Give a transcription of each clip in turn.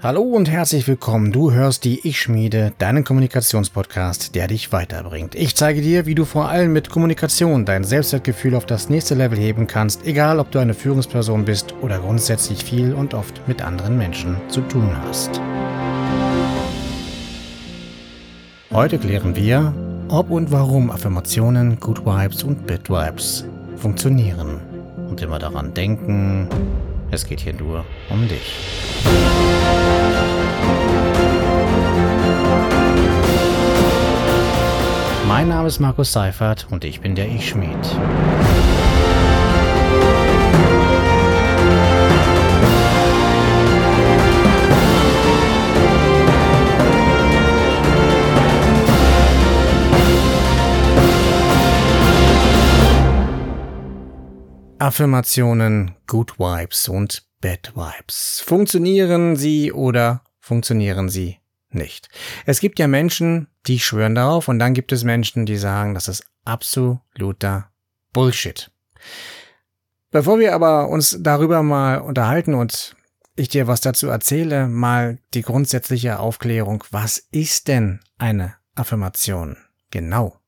Hallo und herzlich willkommen. Du hörst die Ich Schmiede, deinen Kommunikationspodcast, der dich weiterbringt. Ich zeige dir, wie du vor allem mit Kommunikation dein Selbstwertgefühl auf das nächste Level heben kannst, egal ob du eine Führungsperson bist oder grundsätzlich viel und oft mit anderen Menschen zu tun hast. Heute klären wir, ob und warum Affirmationen, Good Vibes und Bad Vibes funktionieren. Und immer daran denken, es geht hier nur um dich. Mein Name ist Markus Seifert und ich bin der Ich-Schmied. Affirmationen, Good Vibes und Bad Vibes. Funktionieren sie oder funktionieren sie nicht? Es gibt ja Menschen, die schwören darauf und dann gibt es Menschen, die sagen, das ist absoluter Bullshit. Bevor wir aber uns darüber mal unterhalten und ich dir was dazu erzähle, mal die grundsätzliche Aufklärung. Was ist denn eine Affirmation? Genau.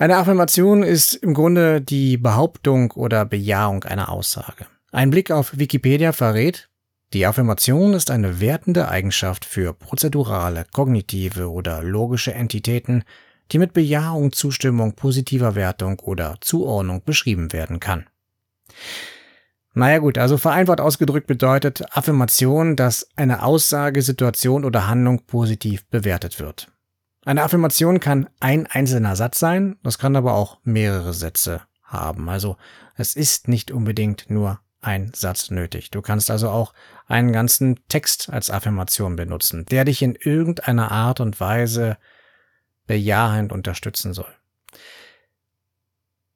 Eine Affirmation ist im Grunde die Behauptung oder Bejahung einer Aussage. Ein Blick auf Wikipedia verrät, die Affirmation ist eine wertende Eigenschaft für prozedurale, kognitive oder logische Entitäten, die mit Bejahung, Zustimmung, positiver Wertung oder Zuordnung beschrieben werden kann. Naja gut, also vereinfacht ausgedrückt bedeutet Affirmation, dass eine Aussage, Situation oder Handlung positiv bewertet wird. Eine Affirmation kann ein einzelner Satz sein, das kann aber auch mehrere Sätze haben. Also es ist nicht unbedingt nur ein Satz nötig. Du kannst also auch einen ganzen Text als Affirmation benutzen, der dich in irgendeiner Art und Weise bejahend unterstützen soll.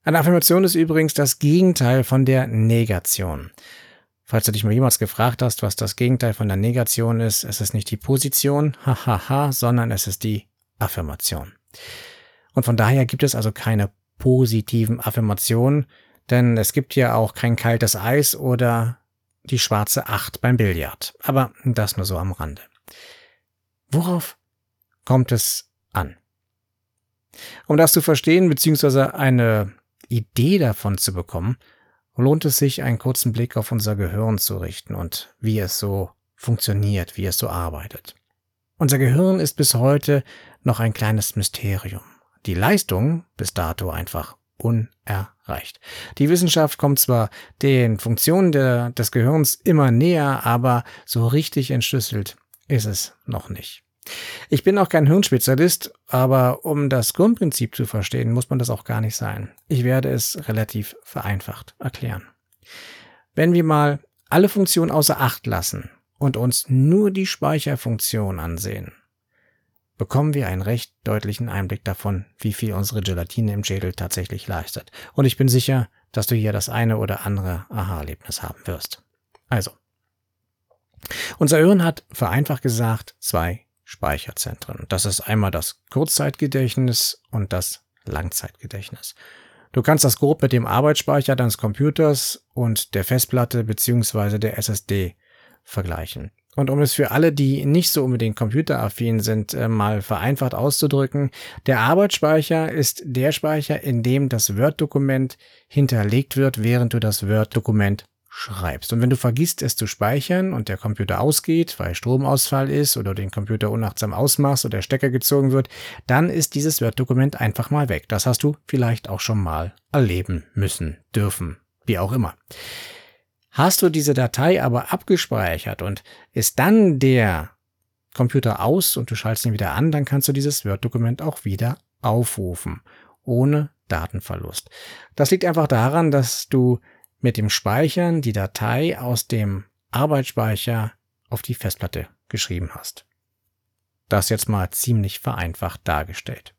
Eine Affirmation ist übrigens das Gegenteil von der Negation. Falls du dich mal jemals gefragt hast, was das Gegenteil von der Negation ist, es ist nicht die Position, hahaha, sondern es ist die Affirmation. Und von daher gibt es also keine positiven Affirmationen, denn es gibt ja auch kein kaltes Eis oder die schwarze Acht beim Billard. Aber das nur so am Rande. Worauf kommt es an? Um das zu verstehen bzw. eine Idee davon zu bekommen, lohnt es sich, einen kurzen Blick auf unser Gehirn zu richten und wie es so funktioniert, wie es so arbeitet. Unser Gehirn ist bis heute noch ein kleines Mysterium. Die Leistung bis dato einfach unerreicht. Die Wissenschaft kommt zwar den Funktionen der, des Gehirns immer näher, aber so richtig entschlüsselt ist es noch nicht. Ich bin auch kein Hirnspezialist, aber um das Grundprinzip zu verstehen, muss man das auch gar nicht sein. Ich werde es relativ vereinfacht erklären. Wenn wir mal alle Funktionen außer Acht lassen und uns nur die Speicherfunktion ansehen, bekommen wir einen recht deutlichen Einblick davon, wie viel unsere Gelatine im Schädel tatsächlich leistet. Und ich bin sicher, dass du hier das eine oder andere Aha-Erlebnis haben wirst. Also, unser Hirn hat vereinfacht gesagt zwei Speicherzentren. Das ist einmal das Kurzzeitgedächtnis und das Langzeitgedächtnis. Du kannst das grob mit dem Arbeitsspeicher deines Computers und der Festplatte bzw. der SSD vergleichen. Und um es für alle, die nicht so unbedingt computeraffin sind, äh, mal vereinfacht auszudrücken, der Arbeitsspeicher ist der Speicher, in dem das Word-Dokument hinterlegt wird, während du das Word-Dokument schreibst. Und wenn du vergisst, es zu speichern und der Computer ausgeht, weil Stromausfall ist oder den Computer unachtsam ausmachst oder der Stecker gezogen wird, dann ist dieses Word-Dokument einfach mal weg. Das hast du vielleicht auch schon mal erleben müssen, dürfen, wie auch immer. Hast du diese Datei aber abgespeichert und ist dann der Computer aus und du schaltest ihn wieder an, dann kannst du dieses Word-Dokument auch wieder aufrufen, ohne Datenverlust. Das liegt einfach daran, dass du mit dem Speichern die Datei aus dem Arbeitsspeicher auf die Festplatte geschrieben hast. Das jetzt mal ziemlich vereinfacht dargestellt.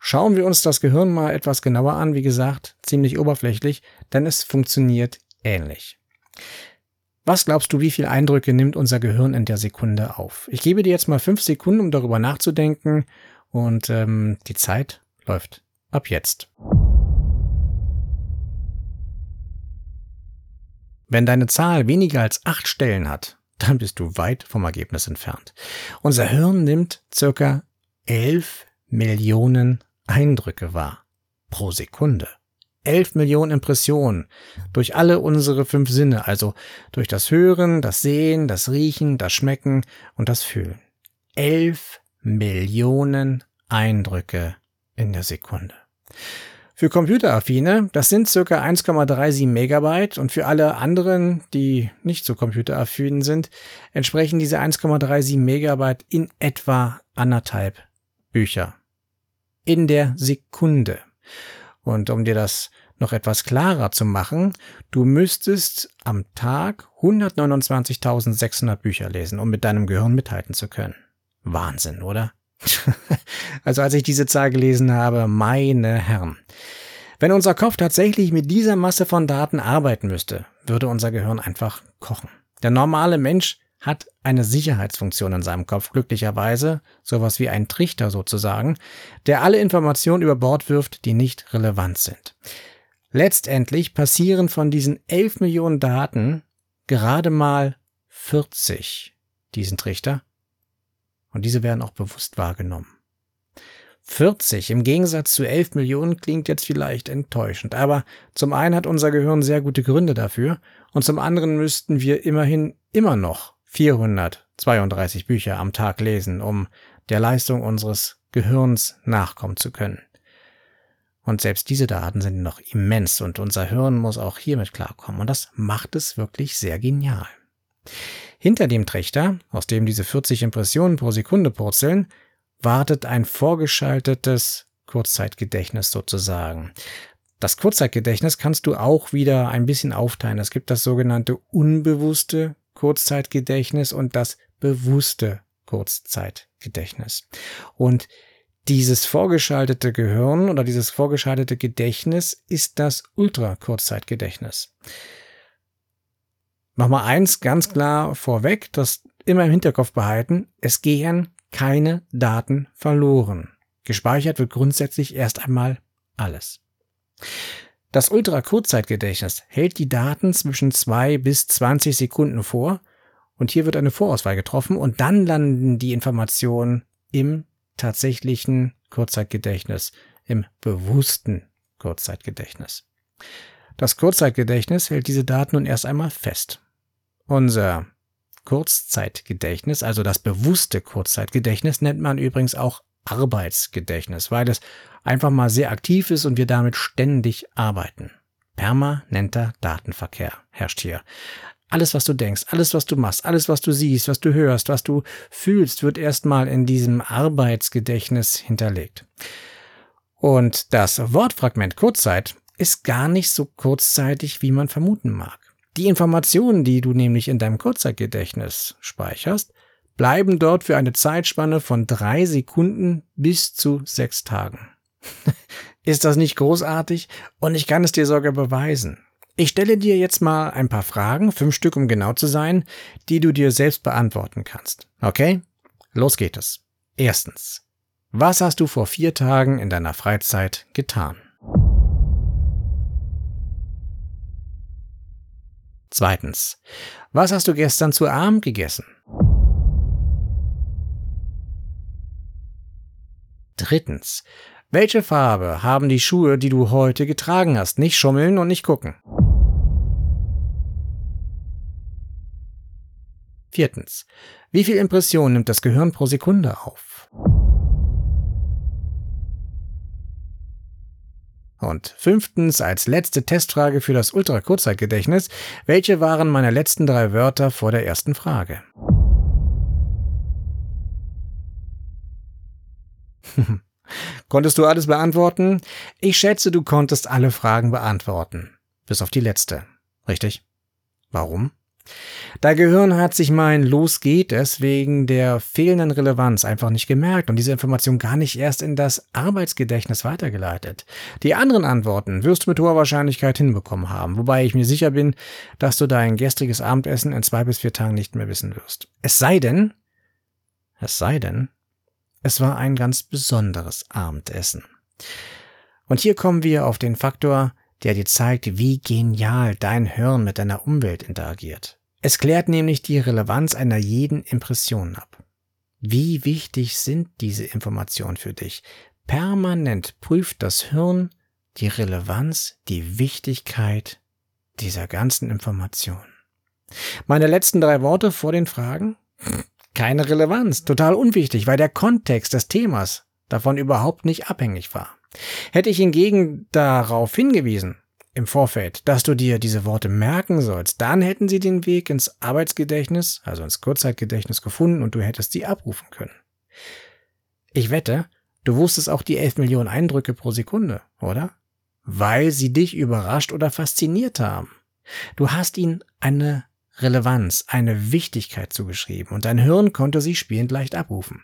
Schauen wir uns das Gehirn mal etwas genauer an, wie gesagt, ziemlich oberflächlich, denn es funktioniert ähnlich. Was glaubst du, wie viele Eindrücke nimmt unser Gehirn in der Sekunde auf? Ich gebe dir jetzt mal fünf Sekunden, um darüber nachzudenken und ähm, die Zeit läuft ab jetzt. Wenn deine Zahl weniger als acht Stellen hat, dann bist du weit vom Ergebnis entfernt. Unser Hirn nimmt circa 11 Millionen Eindrücke wahr pro Sekunde. 11 Millionen Impressionen durch alle unsere fünf Sinne, also durch das Hören, das Sehen, das Riechen, das Schmecken und das Fühlen. 11 Millionen Eindrücke in der Sekunde. Für Computeraffine, das sind circa 1,37 Megabyte und für alle anderen, die nicht so computeraffin sind, entsprechen diese 1,37 Megabyte in etwa anderthalb Bücher. In der Sekunde. Und um dir das noch etwas klarer zu machen, du müsstest am Tag 129.600 Bücher lesen, um mit deinem Gehirn mithalten zu können. Wahnsinn, oder? also als ich diese Zahl gelesen habe, meine Herren. Wenn unser Kopf tatsächlich mit dieser Masse von Daten arbeiten müsste, würde unser Gehirn einfach kochen. Der normale Mensch hat eine Sicherheitsfunktion in seinem Kopf, glücklicherweise, sowas wie ein Trichter sozusagen, der alle Informationen über Bord wirft, die nicht relevant sind. Letztendlich passieren von diesen 11 Millionen Daten gerade mal 40 diesen Trichter und diese werden auch bewusst wahrgenommen. 40 im Gegensatz zu 11 Millionen klingt jetzt vielleicht enttäuschend, aber zum einen hat unser Gehirn sehr gute Gründe dafür und zum anderen müssten wir immerhin immer noch 432 Bücher am Tag lesen, um der Leistung unseres Gehirns nachkommen zu können. Und selbst diese Daten sind noch immens und unser Hirn muss auch hiermit klarkommen und das macht es wirklich sehr genial. Hinter dem Trichter, aus dem diese 40 Impressionen pro Sekunde purzeln, wartet ein vorgeschaltetes Kurzzeitgedächtnis sozusagen. Das Kurzzeitgedächtnis kannst du auch wieder ein bisschen aufteilen. Es gibt das sogenannte unbewusste Kurzzeitgedächtnis und das bewusste Kurzzeitgedächtnis. Und dieses vorgeschaltete Gehirn oder dieses vorgeschaltete Gedächtnis ist das Ultrakurzzeitgedächtnis. Mach mal eins ganz klar vorweg, das immer im Hinterkopf behalten. Es gehen keine Daten verloren. Gespeichert wird grundsätzlich erst einmal alles. Das Ultrakurzzeitgedächtnis hält die Daten zwischen zwei bis 20 Sekunden vor und hier wird eine Vorauswahl getroffen und dann landen die Informationen im tatsächlichen Kurzzeitgedächtnis, im bewussten Kurzzeitgedächtnis. Das Kurzzeitgedächtnis hält diese Daten nun erst einmal fest. Unser Kurzzeitgedächtnis, also das bewusste Kurzzeitgedächtnis, nennt man übrigens auch Arbeitsgedächtnis, weil es einfach mal sehr aktiv ist und wir damit ständig arbeiten. Permanenter Datenverkehr herrscht hier. Alles, was du denkst, alles, was du machst, alles, was du siehst, was du hörst, was du fühlst, wird erstmal in diesem Arbeitsgedächtnis hinterlegt. Und das Wortfragment Kurzzeit ist gar nicht so kurzzeitig, wie man vermuten mag. Die Informationen, die du nämlich in deinem Kurzzeitgedächtnis speicherst, bleiben dort für eine Zeitspanne von drei Sekunden bis zu sechs Tagen. Ist das nicht großartig? Und ich kann es dir sogar beweisen. Ich stelle dir jetzt mal ein paar Fragen, fünf Stück um genau zu sein, die du dir selbst beantworten kannst. Okay? Los geht es. Erstens. Was hast du vor vier Tagen in deiner Freizeit getan? Zweitens. Was hast du gestern zu Abend gegessen? Drittens. Welche Farbe haben die Schuhe, die du heute getragen hast? Nicht schummeln und nicht gucken. Viertens. Wie viel Impression nimmt das Gehirn pro Sekunde auf? Und fünftens, als letzte Testfrage für das Ultrakurzzeitgedächtnis, welche waren meine letzten drei Wörter vor der ersten Frage? Konntest du alles beantworten? Ich schätze, du konntest alle Fragen beantworten. Bis auf die letzte. Richtig? Warum? Dein Gehirn hat sich mein Los geht es wegen der fehlenden Relevanz einfach nicht gemerkt und diese Information gar nicht erst in das Arbeitsgedächtnis weitergeleitet. Die anderen Antworten wirst du mit hoher Wahrscheinlichkeit hinbekommen haben, wobei ich mir sicher bin, dass du dein gestriges Abendessen in zwei bis vier Tagen nicht mehr wissen wirst. Es sei denn, es sei denn, es war ein ganz besonderes Abendessen. Und hier kommen wir auf den Faktor, der dir zeigt, wie genial dein Hirn mit deiner Umwelt interagiert. Es klärt nämlich die Relevanz einer jeden Impression ab. Wie wichtig sind diese Informationen für dich? Permanent prüft das Hirn die Relevanz, die Wichtigkeit dieser ganzen Informationen. Meine letzten drei Worte vor den Fragen? Keine Relevanz, total unwichtig, weil der Kontext des Themas davon überhaupt nicht abhängig war. Hätte ich hingegen darauf hingewiesen, im Vorfeld, dass du dir diese Worte merken sollst, dann hätten sie den Weg ins Arbeitsgedächtnis, also ins Kurzzeitgedächtnis gefunden und du hättest sie abrufen können. Ich wette, du wusstest auch die 11 Millionen Eindrücke pro Sekunde, oder? Weil sie dich überrascht oder fasziniert haben. Du hast ihnen eine Relevanz, eine Wichtigkeit zugeschrieben und dein Hirn konnte sie spielend leicht abrufen.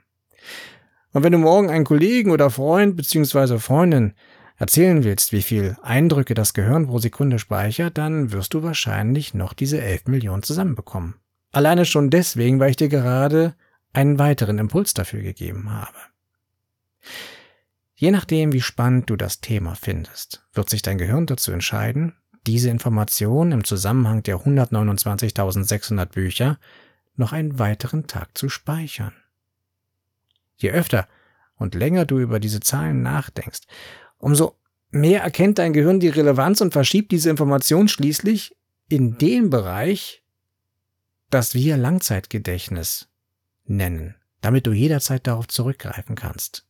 Und wenn du morgen einen Kollegen oder Freund bzw. Freundin erzählen willst, wie viel Eindrücke das Gehirn pro Sekunde speichert, dann wirst du wahrscheinlich noch diese 11 Millionen zusammenbekommen. Alleine schon deswegen, weil ich dir gerade einen weiteren Impuls dafür gegeben habe. Je nachdem, wie spannend du das Thema findest, wird sich dein Gehirn dazu entscheiden, diese Information im Zusammenhang der 129.600 Bücher noch einen weiteren Tag zu speichern. Je öfter und länger du über diese Zahlen nachdenkst, umso mehr erkennt dein Gehirn die Relevanz und verschiebt diese Information schließlich in den Bereich, das wir Langzeitgedächtnis nennen, damit du jederzeit darauf zurückgreifen kannst.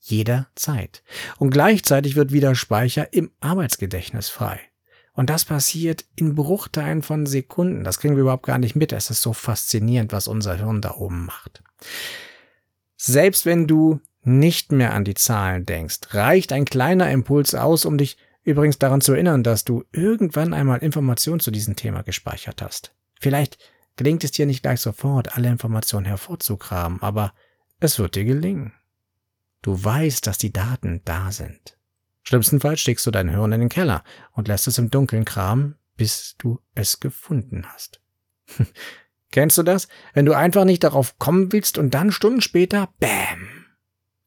Jederzeit. Und gleichzeitig wird wieder Speicher im Arbeitsgedächtnis frei. Und das passiert in Bruchteilen von Sekunden. Das kriegen wir überhaupt gar nicht mit. Es ist so faszinierend, was unser Hirn da oben macht. Selbst wenn du nicht mehr an die Zahlen denkst, reicht ein kleiner Impuls aus, um dich übrigens daran zu erinnern, dass du irgendwann einmal Informationen zu diesem Thema gespeichert hast. Vielleicht gelingt es dir nicht gleich sofort, alle Informationen hervorzukramen, aber es wird dir gelingen. Du weißt, dass die Daten da sind. Schlimmstenfalls steckst du dein Hirn in den Keller und lässt es im Dunkeln kramen, bis du es gefunden hast. Kennst du das? Wenn du einfach nicht darauf kommen willst und dann Stunden später, bäm,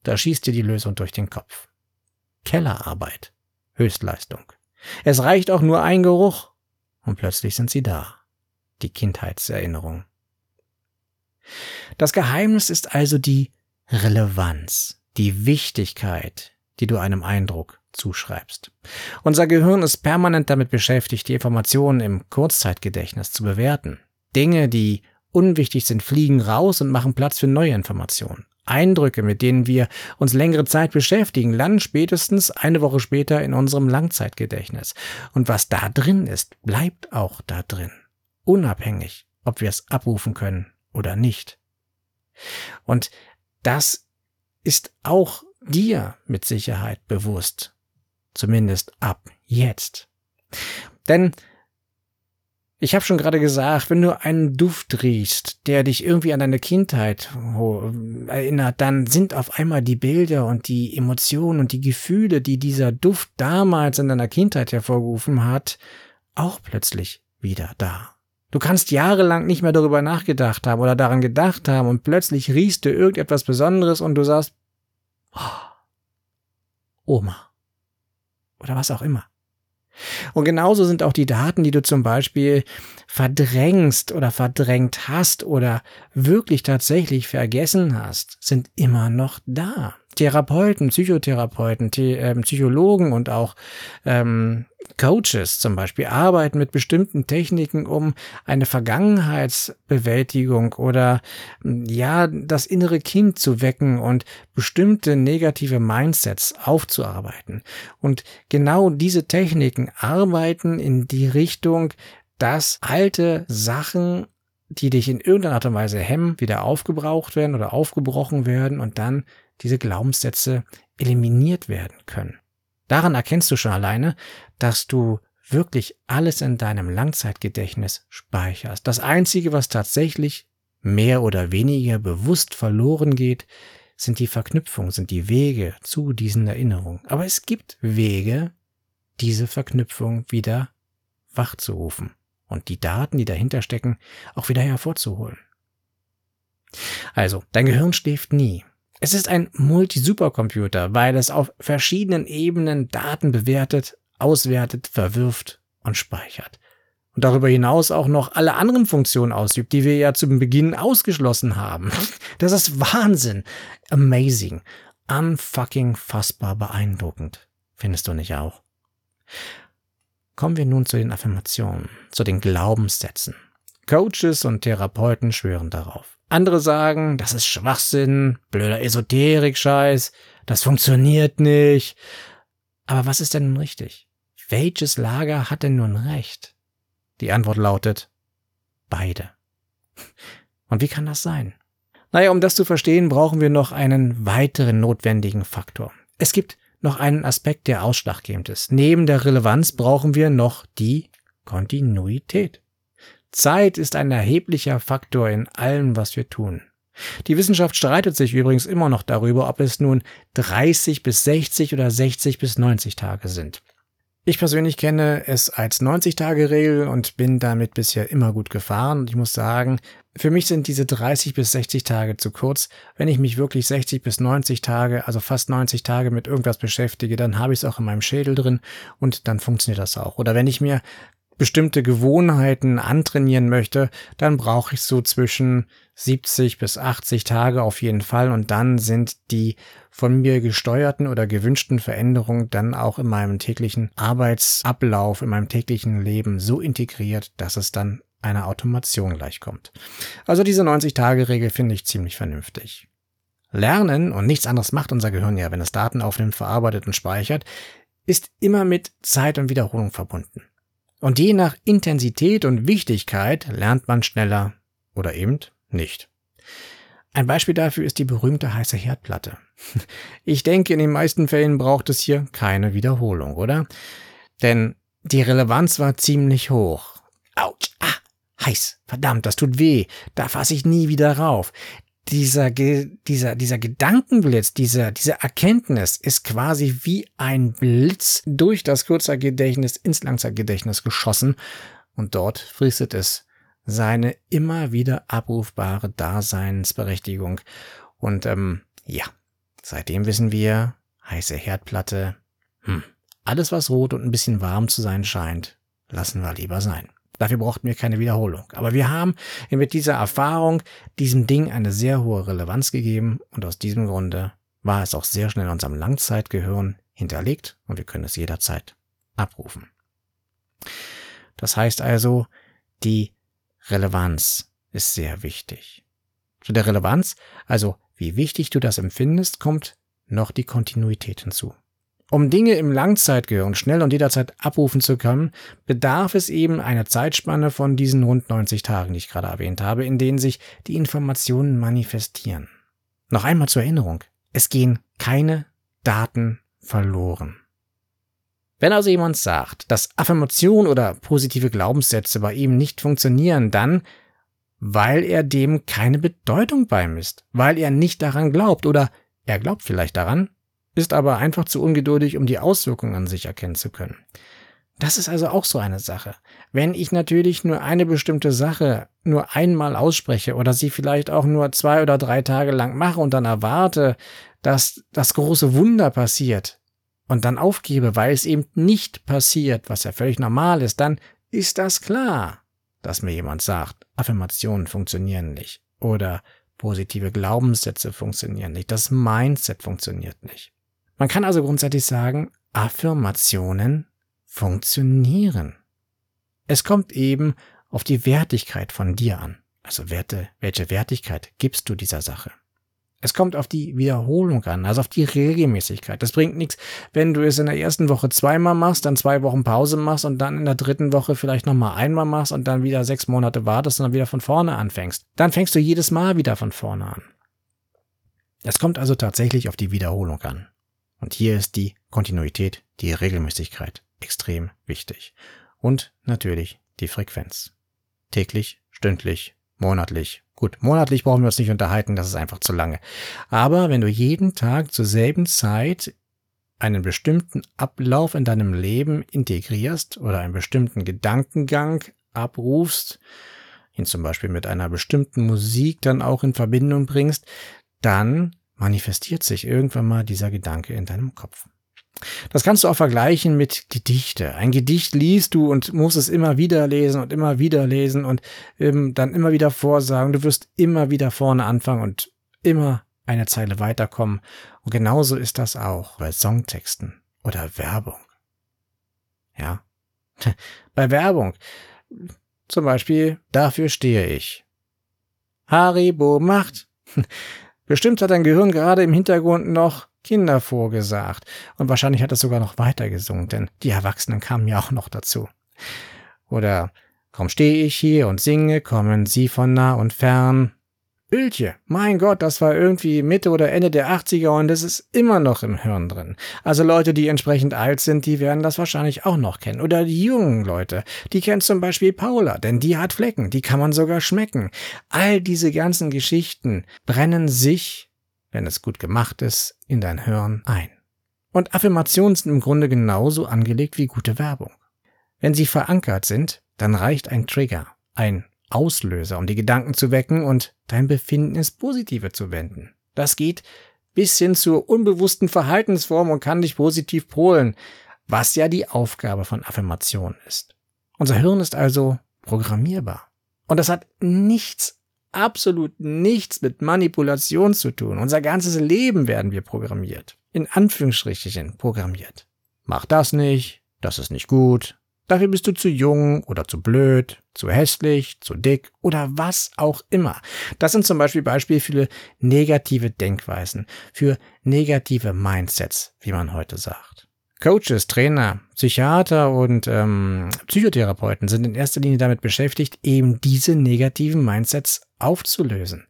da schießt dir die Lösung durch den Kopf. Kellerarbeit. Höchstleistung. Es reicht auch nur ein Geruch und plötzlich sind sie da. Die Kindheitserinnerung. Das Geheimnis ist also die Relevanz, die Wichtigkeit, die du einem Eindruck zuschreibst. Unser Gehirn ist permanent damit beschäftigt, die Informationen im Kurzzeitgedächtnis zu bewerten. Dinge, die unwichtig sind, fliegen raus und machen Platz für neue Informationen. Eindrücke, mit denen wir uns längere Zeit beschäftigen, landen spätestens eine Woche später in unserem Langzeitgedächtnis. Und was da drin ist, bleibt auch da drin. Unabhängig, ob wir es abrufen können oder nicht. Und das ist auch dir mit Sicherheit bewusst. Zumindest ab jetzt. Denn ich habe schon gerade gesagt, wenn du einen Duft riechst, der dich irgendwie an deine Kindheit erinnert, dann sind auf einmal die Bilder und die Emotionen und die Gefühle, die dieser Duft damals in deiner Kindheit hervorgerufen hat, auch plötzlich wieder da. Du kannst jahrelang nicht mehr darüber nachgedacht haben oder daran gedacht haben und plötzlich riechst du irgendetwas Besonderes und du sagst, oh, Oma oder was auch immer. Und genauso sind auch die Daten, die du zum Beispiel verdrängst oder verdrängt hast oder wirklich tatsächlich vergessen hast, sind immer noch da. Therapeuten, Psychotherapeuten, The äh, Psychologen und auch ähm, Coaches zum Beispiel arbeiten mit bestimmten Techniken, um eine Vergangenheitsbewältigung oder ja, das innere Kind zu wecken und bestimmte negative Mindsets aufzuarbeiten. Und genau diese Techniken arbeiten in die Richtung, dass alte Sachen die dich in irgendeiner Art und Weise hemmen, wieder aufgebraucht werden oder aufgebrochen werden und dann diese Glaubenssätze eliminiert werden können. Daran erkennst du schon alleine, dass du wirklich alles in deinem Langzeitgedächtnis speicherst. Das Einzige, was tatsächlich mehr oder weniger bewusst verloren geht, sind die Verknüpfungen, sind die Wege zu diesen Erinnerungen. Aber es gibt Wege, diese Verknüpfung wieder wachzurufen und die Daten, die dahinter stecken, auch wieder hervorzuholen. Also, dein Gehirn schläft nie. Es ist ein Multi-Supercomputer, weil es auf verschiedenen Ebenen Daten bewertet, auswertet, verwirft und speichert. und darüber hinaus auch noch alle anderen Funktionen ausübt, die wir ja zum Beginn ausgeschlossen haben. Das ist Wahnsinn. Amazing. Unfucking fassbar beeindruckend. Findest du nicht auch? Kommen wir nun zu den Affirmationen, zu den Glaubenssätzen. Coaches und Therapeuten schwören darauf. Andere sagen, das ist Schwachsinn, blöder Esoterik-Scheiß, das funktioniert nicht. Aber was ist denn nun richtig? Welches Lager hat denn nun recht? Die Antwort lautet beide. Und wie kann das sein? Naja, um das zu verstehen, brauchen wir noch einen weiteren notwendigen Faktor. Es gibt noch einen Aspekt, der ausschlaggebend ist. Neben der Relevanz brauchen wir noch die Kontinuität. Zeit ist ein erheblicher Faktor in allem, was wir tun. Die Wissenschaft streitet sich übrigens immer noch darüber, ob es nun 30 bis 60 oder 60 bis 90 Tage sind. Ich persönlich kenne es als 90-Tage-Regel und bin damit bisher immer gut gefahren. Und ich muss sagen, für mich sind diese 30 bis 60 Tage zu kurz. Wenn ich mich wirklich 60 bis 90 Tage, also fast 90 Tage mit irgendwas beschäftige, dann habe ich es auch in meinem Schädel drin und dann funktioniert das auch. Oder wenn ich mir bestimmte Gewohnheiten antrainieren möchte, dann brauche ich so zwischen 70 bis 80 Tage auf jeden Fall und dann sind die von mir gesteuerten oder gewünschten Veränderungen dann auch in meinem täglichen Arbeitsablauf, in meinem täglichen Leben so integriert, dass es dann einer Automation gleichkommt. Also diese 90-Tage-Regel finde ich ziemlich vernünftig. Lernen, und nichts anderes macht unser Gehirn ja, wenn es Daten aufnimmt, verarbeitet und speichert, ist immer mit Zeit und Wiederholung verbunden. Und je nach Intensität und Wichtigkeit lernt man schneller oder eben nicht. Ein Beispiel dafür ist die berühmte heiße Herdplatte. Ich denke, in den meisten Fällen braucht es hier keine Wiederholung, oder? Denn die Relevanz war ziemlich hoch. Autsch, ah, heiß, verdammt, das tut weh, da fasse ich nie wieder rauf dieser, dieser, dieser Gedankenblitz, dieser, diese Erkenntnis ist quasi wie ein Blitz durch das Kurzzeitgedächtnis ins Langzeitgedächtnis geschossen und dort fristet es seine immer wieder abrufbare Daseinsberechtigung. Und ähm, ja, seitdem wissen wir, heiße Herdplatte, hm, alles was rot und ein bisschen warm zu sein scheint, lassen wir lieber sein. Dafür brauchten wir keine Wiederholung. Aber wir haben mit dieser Erfahrung diesem Ding eine sehr hohe Relevanz gegeben und aus diesem Grunde war es auch sehr schnell in unserem Langzeitgehirn hinterlegt und wir können es jederzeit abrufen. Das heißt also, die Relevanz ist sehr wichtig. Zu der Relevanz, also wie wichtig du das empfindest, kommt noch die Kontinuität hinzu. Um Dinge im Langzeitgehirn schnell und jederzeit abrufen zu können, bedarf es eben einer Zeitspanne von diesen rund 90 Tagen, die ich gerade erwähnt habe, in denen sich die Informationen manifestieren. Noch einmal zur Erinnerung. Es gehen keine Daten verloren. Wenn also jemand sagt, dass Affirmation oder positive Glaubenssätze bei ihm nicht funktionieren, dann weil er dem keine Bedeutung beimisst, weil er nicht daran glaubt oder er glaubt vielleicht daran, ist aber einfach zu ungeduldig, um die Auswirkungen an sich erkennen zu können. Das ist also auch so eine Sache. Wenn ich natürlich nur eine bestimmte Sache nur einmal ausspreche oder sie vielleicht auch nur zwei oder drei Tage lang mache und dann erwarte, dass das große Wunder passiert und dann aufgebe, weil es eben nicht passiert, was ja völlig normal ist, dann ist das klar, dass mir jemand sagt, Affirmationen funktionieren nicht oder positive Glaubenssätze funktionieren nicht, das Mindset funktioniert nicht. Man kann also grundsätzlich sagen, Affirmationen funktionieren. Es kommt eben auf die Wertigkeit von dir an. Also Werte, welche Wertigkeit gibst du dieser Sache? Es kommt auf die Wiederholung an, also auf die Regelmäßigkeit. Das bringt nichts, wenn du es in der ersten Woche zweimal machst, dann zwei Wochen Pause machst und dann in der dritten Woche vielleicht nochmal einmal machst und dann wieder sechs Monate wartest und dann wieder von vorne anfängst. Dann fängst du jedes Mal wieder von vorne an. Es kommt also tatsächlich auf die Wiederholung an. Und hier ist die Kontinuität, die Regelmäßigkeit extrem wichtig. Und natürlich die Frequenz. Täglich, stündlich, monatlich. Gut, monatlich brauchen wir uns nicht unterhalten, das ist einfach zu lange. Aber wenn du jeden Tag zur selben Zeit einen bestimmten Ablauf in deinem Leben integrierst oder einen bestimmten Gedankengang abrufst, ihn zum Beispiel mit einer bestimmten Musik dann auch in Verbindung bringst, dann manifestiert sich irgendwann mal dieser Gedanke in deinem Kopf. Das kannst du auch vergleichen mit Gedichte. Ein Gedicht liest du und musst es immer wieder lesen und immer wieder lesen und ähm, dann immer wieder vorsagen. Du wirst immer wieder vorne anfangen und immer eine Zeile weiterkommen. Und genauso ist das auch bei Songtexten oder Werbung. Ja. Bei Werbung. Zum Beispiel, dafür stehe ich. Haribo macht. Bestimmt hat dein Gehirn gerade im Hintergrund noch Kinder vorgesagt. Und wahrscheinlich hat es sogar noch weiter gesungen, denn die Erwachsenen kamen ja auch noch dazu. Oder Kaum stehe ich hier und singe, kommen sie von nah und fern. Öltje, mein Gott, das war irgendwie Mitte oder Ende der 80er und es ist immer noch im Hirn drin. Also Leute, die entsprechend alt sind, die werden das wahrscheinlich auch noch kennen. Oder die jungen Leute, die kennen zum Beispiel Paula, denn die hat Flecken, die kann man sogar schmecken. All diese ganzen Geschichten brennen sich wenn es gut gemacht ist, in dein Hirn ein. Und Affirmationen sind im Grunde genauso angelegt wie gute Werbung. Wenn sie verankert sind, dann reicht ein Trigger, ein Auslöser, um die Gedanken zu wecken und dein Befinden ins Positive zu wenden. Das geht bis hin zur unbewussten Verhaltensform und kann dich positiv polen, was ja die Aufgabe von Affirmationen ist. Unser Hirn ist also programmierbar. Und das hat nichts absolut nichts mit Manipulation zu tun. Unser ganzes Leben werden wir programmiert. In Anführungsstrichen programmiert. Mach das nicht, das ist nicht gut, dafür bist du zu jung oder zu blöd, zu hässlich, zu dick oder was auch immer. Das sind zum Beispiel Beispiele für negative Denkweisen, für negative Mindsets, wie man heute sagt. Coaches, Trainer, Psychiater und ähm, Psychotherapeuten sind in erster Linie damit beschäftigt, eben diese negativen Mindsets aufzulösen.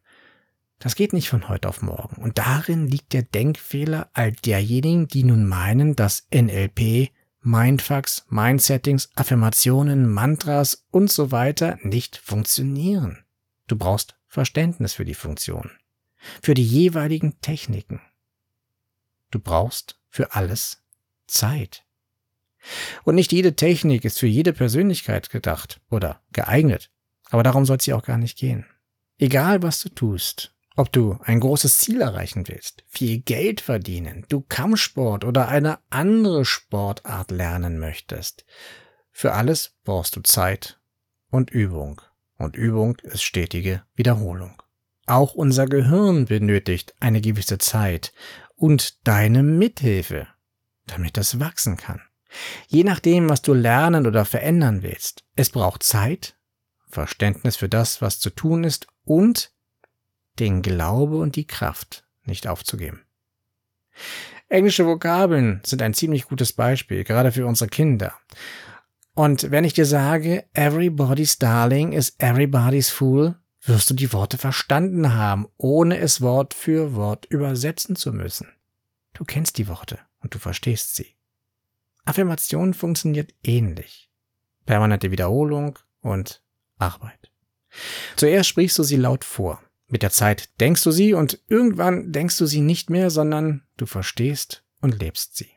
Das geht nicht von heute auf morgen. Und darin liegt der Denkfehler all derjenigen, die nun meinen, dass NLP, Mindfucks, Mindsettings, Affirmationen, Mantras und so weiter nicht funktionieren. Du brauchst Verständnis für die Funktion, für die jeweiligen Techniken. Du brauchst für alles Zeit. Und nicht jede Technik ist für jede Persönlichkeit gedacht oder geeignet. Aber darum soll es hier auch gar nicht gehen. Egal was du tust, ob du ein großes Ziel erreichen willst, viel Geld verdienen, du Kampfsport oder eine andere Sportart lernen möchtest, für alles brauchst du Zeit und Übung. Und Übung ist stetige Wiederholung. Auch unser Gehirn benötigt eine gewisse Zeit und deine Mithilfe damit es wachsen kann. Je nachdem, was du lernen oder verändern willst. Es braucht Zeit, Verständnis für das, was zu tun ist und den Glaube und die Kraft nicht aufzugeben. Englische Vokabeln sind ein ziemlich gutes Beispiel, gerade für unsere Kinder. Und wenn ich dir sage, everybody's darling is everybody's fool, wirst du die Worte verstanden haben, ohne es Wort für Wort übersetzen zu müssen. Du kennst die Worte und du verstehst sie. Affirmation funktioniert ähnlich. Permanente Wiederholung und Arbeit. Zuerst sprichst du sie laut vor. Mit der Zeit denkst du sie und irgendwann denkst du sie nicht mehr, sondern du verstehst und lebst sie.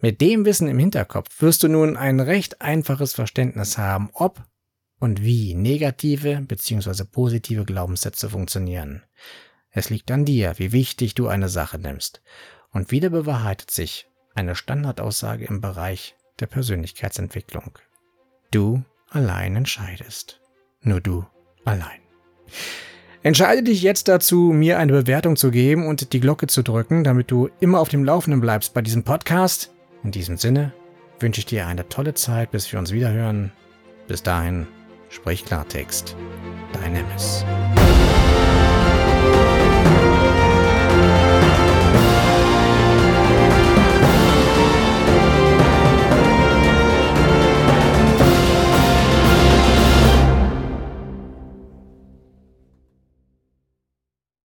Mit dem Wissen im Hinterkopf wirst du nun ein recht einfaches Verständnis haben, ob und wie negative bzw. positive Glaubenssätze funktionieren. Es liegt an dir, wie wichtig du eine Sache nimmst und wieder bewahrheitet sich eine Standardaussage im Bereich der Persönlichkeitsentwicklung. Du allein entscheidest. Nur du allein. Entscheide dich jetzt dazu, mir eine Bewertung zu geben und die Glocke zu drücken, damit du immer auf dem Laufenden bleibst bei diesem Podcast. In diesem Sinne wünsche ich dir eine tolle Zeit, bis wir uns wiederhören. Bis dahin, sprich Klartext. Dein Emmis.